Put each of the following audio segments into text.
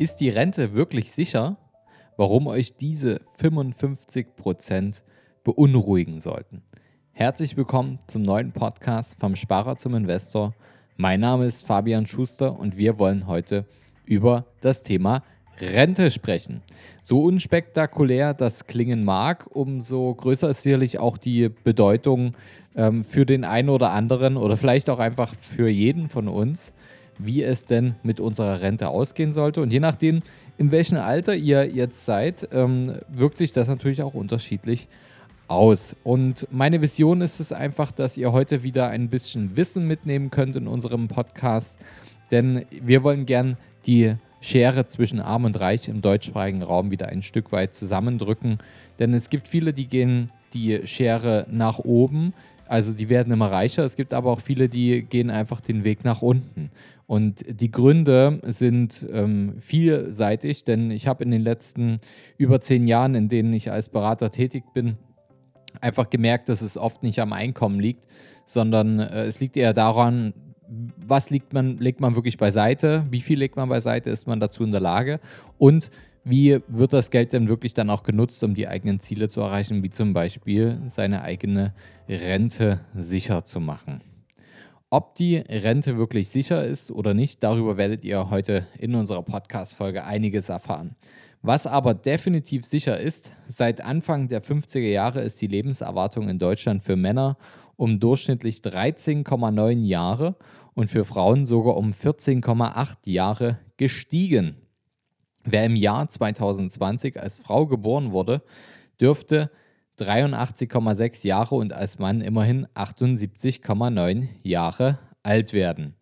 Ist die Rente wirklich sicher? Warum euch diese 55% beunruhigen sollten. Herzlich willkommen zum neuen Podcast vom Sparer zum Investor. Mein Name ist Fabian Schuster und wir wollen heute über das Thema Rente sprechen. So unspektakulär das klingen mag, umso größer ist sicherlich auch die Bedeutung ähm, für den einen oder anderen oder vielleicht auch einfach für jeden von uns wie es denn mit unserer Rente ausgehen sollte. Und je nachdem, in welchem Alter ihr jetzt seid, ähm, wirkt sich das natürlich auch unterschiedlich aus. Und meine Vision ist es einfach, dass ihr heute wieder ein bisschen Wissen mitnehmen könnt in unserem Podcast, denn wir wollen gern die Schere zwischen Arm und Reich im deutschsprachigen Raum wieder ein Stück weit zusammendrücken. Denn es gibt viele, die gehen die Schere nach oben, also die werden immer reicher. Es gibt aber auch viele, die gehen einfach den Weg nach unten. Und die Gründe sind ähm, vielseitig, denn ich habe in den letzten über zehn Jahren, in denen ich als Berater tätig bin, einfach gemerkt, dass es oft nicht am Einkommen liegt, sondern äh, es liegt eher daran, was liegt man, legt man wirklich beiseite, wie viel legt man beiseite, ist man dazu in der Lage und wie wird das Geld denn wirklich dann auch genutzt, um die eigenen Ziele zu erreichen, wie zum Beispiel seine eigene Rente sicher zu machen. Ob die Rente wirklich sicher ist oder nicht, darüber werdet ihr heute in unserer Podcast-Folge einiges erfahren. Was aber definitiv sicher ist, seit Anfang der 50er Jahre ist die Lebenserwartung in Deutschland für Männer um durchschnittlich 13,9 Jahre und für Frauen sogar um 14,8 Jahre gestiegen. Wer im Jahr 2020 als Frau geboren wurde, dürfte 83,6 Jahre und als Mann immerhin 78,9 Jahre alt werden.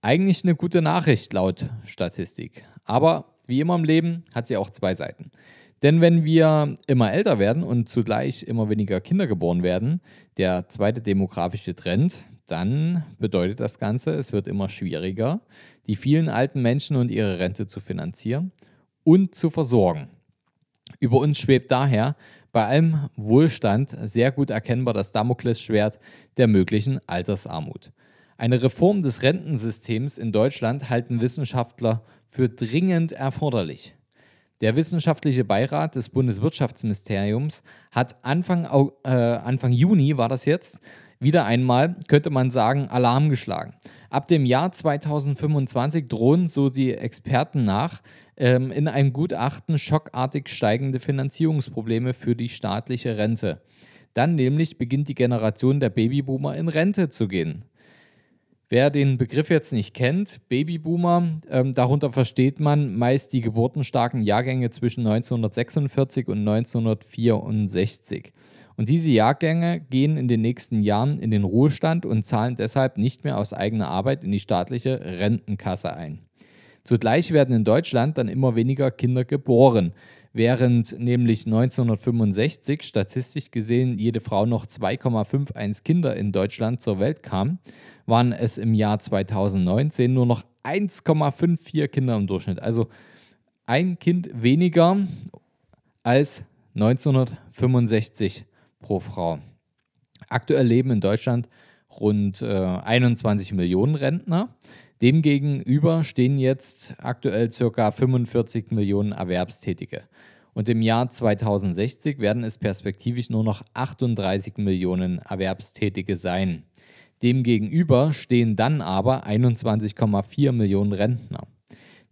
Eigentlich eine gute Nachricht laut Statistik. Aber wie immer im Leben hat sie auch zwei Seiten. Denn wenn wir immer älter werden und zugleich immer weniger Kinder geboren werden, der zweite demografische Trend, dann bedeutet das Ganze, es wird immer schwieriger, die vielen alten Menschen und ihre Rente zu finanzieren und zu versorgen. Über uns schwebt daher bei allem Wohlstand sehr gut erkennbar das Damoklesschwert der möglichen Altersarmut. Eine Reform des Rentensystems in Deutschland halten Wissenschaftler für dringend erforderlich. Der wissenschaftliche Beirat des Bundeswirtschaftsministeriums hat Anfang, äh, Anfang Juni, war das jetzt, wieder einmal, könnte man sagen, Alarm geschlagen. Ab dem Jahr 2025 drohen, so die Experten nach, ähm, in einem Gutachten schockartig steigende Finanzierungsprobleme für die staatliche Rente. Dann nämlich beginnt die Generation der Babyboomer in Rente zu gehen. Wer den Begriff jetzt nicht kennt, Babyboomer, ähm, darunter versteht man meist die geburtenstarken Jahrgänge zwischen 1946 und 1964. Und diese Jahrgänge gehen in den nächsten Jahren in den Ruhestand und zahlen deshalb nicht mehr aus eigener Arbeit in die staatliche Rentenkasse ein. Zugleich werden in Deutschland dann immer weniger Kinder geboren. Während nämlich 1965 statistisch gesehen jede Frau noch 2,51 Kinder in Deutschland zur Welt kam, waren es im Jahr 2019 nur noch 1,54 Kinder im Durchschnitt. Also ein Kind weniger als 1965 pro Frau. Aktuell leben in Deutschland rund äh, 21 Millionen Rentner. Demgegenüber stehen jetzt aktuell ca. 45 Millionen Erwerbstätige. Und im Jahr 2060 werden es perspektivisch nur noch 38 Millionen Erwerbstätige sein. Demgegenüber stehen dann aber 21,4 Millionen Rentner.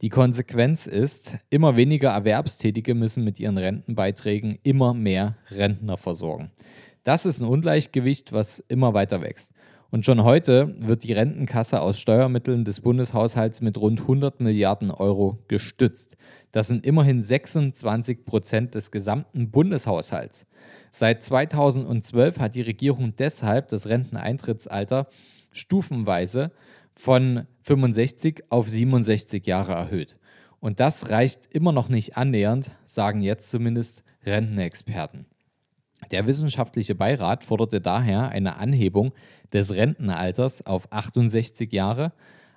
Die Konsequenz ist, immer weniger Erwerbstätige müssen mit ihren Rentenbeiträgen immer mehr Rentner versorgen. Das ist ein Ungleichgewicht, was immer weiter wächst. Und schon heute wird die Rentenkasse aus Steuermitteln des Bundeshaushalts mit rund 100 Milliarden Euro gestützt. Das sind immerhin 26 Prozent des gesamten Bundeshaushalts. Seit 2012 hat die Regierung deshalb das Renteneintrittsalter stufenweise von 65 auf 67 Jahre erhöht. Und das reicht immer noch nicht annähernd, sagen jetzt zumindest Rentenexperten. Der wissenschaftliche Beirat forderte daher eine Anhebung des Rentenalters auf 68 Jahre.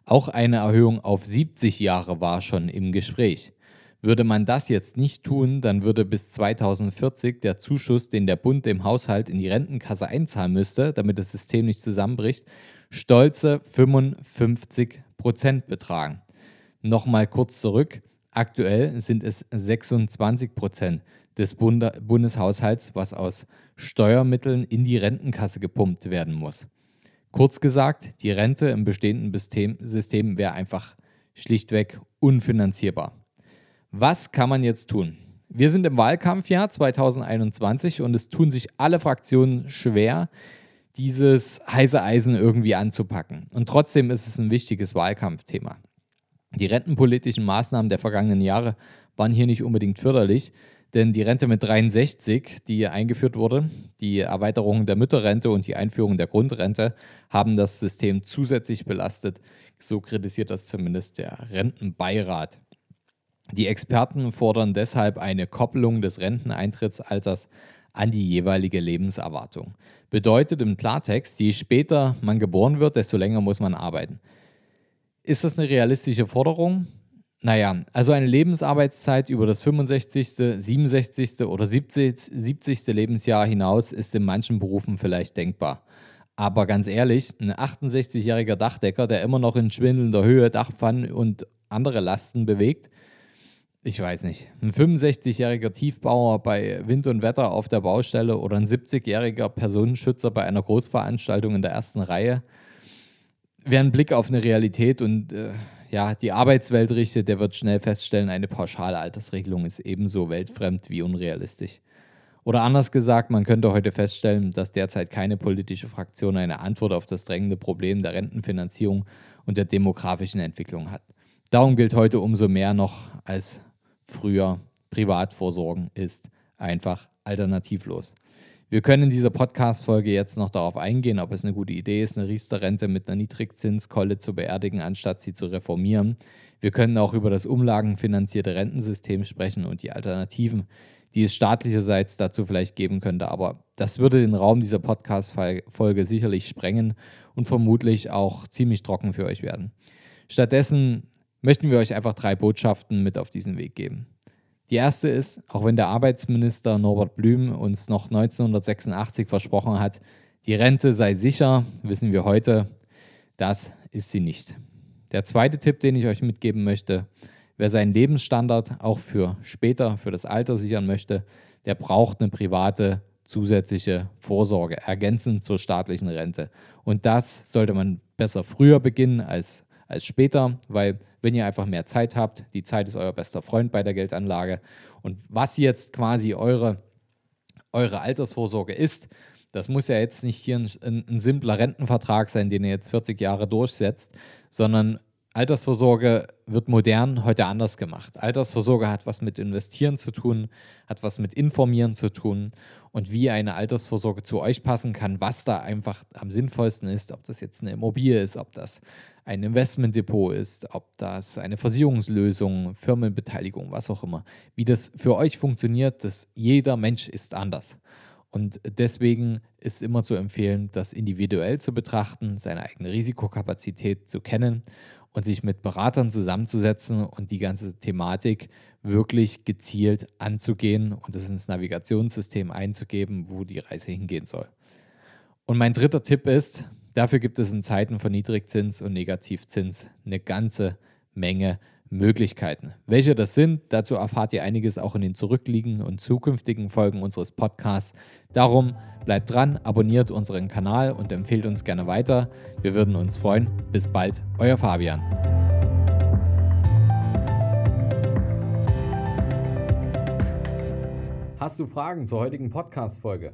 Auch eine Erhöhung auf 70 Jahre war schon im Gespräch. Würde man das jetzt nicht tun, dann würde bis 2040 der Zuschuss, den der Bund dem Haushalt in die Rentenkasse einzahlen müsste, damit das System nicht zusammenbricht, stolze 55 Prozent betragen. Nochmal kurz zurück. Aktuell sind es 26 Prozent des Bund Bundeshaushalts, was aus Steuermitteln in die Rentenkasse gepumpt werden muss. Kurz gesagt, die Rente im bestehenden System wäre einfach schlichtweg unfinanzierbar. Was kann man jetzt tun? Wir sind im Wahlkampfjahr 2021 und es tun sich alle Fraktionen schwer, dieses heiße Eisen irgendwie anzupacken. Und trotzdem ist es ein wichtiges Wahlkampfthema. Die rentenpolitischen Maßnahmen der vergangenen Jahre waren hier nicht unbedingt förderlich, denn die Rente mit 63, die eingeführt wurde, die Erweiterung der Mütterrente und die Einführung der Grundrente haben das System zusätzlich belastet. So kritisiert das zumindest der Rentenbeirat. Die Experten fordern deshalb eine Koppelung des Renteneintrittsalters an die jeweilige Lebenserwartung. Bedeutet im Klartext, je später man geboren wird, desto länger muss man arbeiten. Ist das eine realistische Forderung? Naja, also eine Lebensarbeitszeit über das 65., 67. oder 70. 70. Lebensjahr hinaus ist in manchen Berufen vielleicht denkbar. Aber ganz ehrlich, ein 68-jähriger Dachdecker, der immer noch in schwindelnder Höhe Dachpfannen und andere Lasten bewegt, ich weiß nicht, ein 65-jähriger Tiefbauer bei Wind und Wetter auf der Baustelle oder ein 70-jähriger Personenschützer bei einer Großveranstaltung in der ersten Reihe, wer einen Blick auf eine Realität und äh, ja, die Arbeitswelt richtet, der wird schnell feststellen, eine pauschale Altersregelung ist ebenso weltfremd wie unrealistisch. Oder anders gesagt, man könnte heute feststellen, dass derzeit keine politische Fraktion eine Antwort auf das drängende Problem der Rentenfinanzierung und der demografischen Entwicklung hat. Darum gilt heute umso mehr noch als früher Privatvorsorgen ist einfach alternativlos. Wir können in dieser Podcast-Folge jetzt noch darauf eingehen, ob es eine gute Idee ist, eine Riester-Rente mit einer Niedrigzinskolle zu beerdigen, anstatt sie zu reformieren. Wir können auch über das umlagenfinanzierte Rentensystem sprechen und die Alternativen, die es staatlicherseits dazu vielleicht geben könnte. Aber das würde den Raum dieser Podcast-Folge sicherlich sprengen und vermutlich auch ziemlich trocken für euch werden. Stattdessen möchten wir euch einfach drei Botschaften mit auf diesen Weg geben. Die erste ist, auch wenn der Arbeitsminister Norbert Blüm uns noch 1986 versprochen hat, die Rente sei sicher, wissen wir heute, das ist sie nicht. Der zweite Tipp, den ich euch mitgeben möchte, wer seinen Lebensstandard auch für später, für das Alter sichern möchte, der braucht eine private zusätzliche Vorsorge, ergänzend zur staatlichen Rente. Und das sollte man besser früher beginnen als als später, weil wenn ihr einfach mehr Zeit habt, die Zeit ist euer bester Freund bei der Geldanlage. Und was jetzt quasi eure, eure Altersvorsorge ist, das muss ja jetzt nicht hier ein, ein, ein simpler Rentenvertrag sein, den ihr jetzt 40 Jahre durchsetzt, sondern Altersvorsorge wird modern heute anders gemacht. Altersvorsorge hat was mit Investieren zu tun, hat was mit Informieren zu tun und wie eine Altersvorsorge zu euch passen kann, was da einfach am sinnvollsten ist, ob das jetzt eine Immobilie ist, ob das ein Investmentdepot ist, ob das eine Versicherungslösung, Firmenbeteiligung, was auch immer. Wie das für euch funktioniert, dass jeder Mensch ist anders. Und deswegen ist immer zu empfehlen, das individuell zu betrachten, seine eigene Risikokapazität zu kennen und sich mit Beratern zusammenzusetzen und die ganze Thematik wirklich gezielt anzugehen und es ins Navigationssystem einzugeben, wo die Reise hingehen soll. Und mein dritter Tipp ist, dafür gibt es in Zeiten von Niedrigzins und Negativzins eine ganze Menge Möglichkeiten. Welche das sind, dazu erfahrt ihr einiges auch in den zurückliegenden und zukünftigen Folgen unseres Podcasts. Darum bleibt dran, abonniert unseren Kanal und empfehlt uns gerne weiter. Wir würden uns freuen. Bis bald, euer Fabian. Hast du Fragen zur heutigen Podcast-Folge?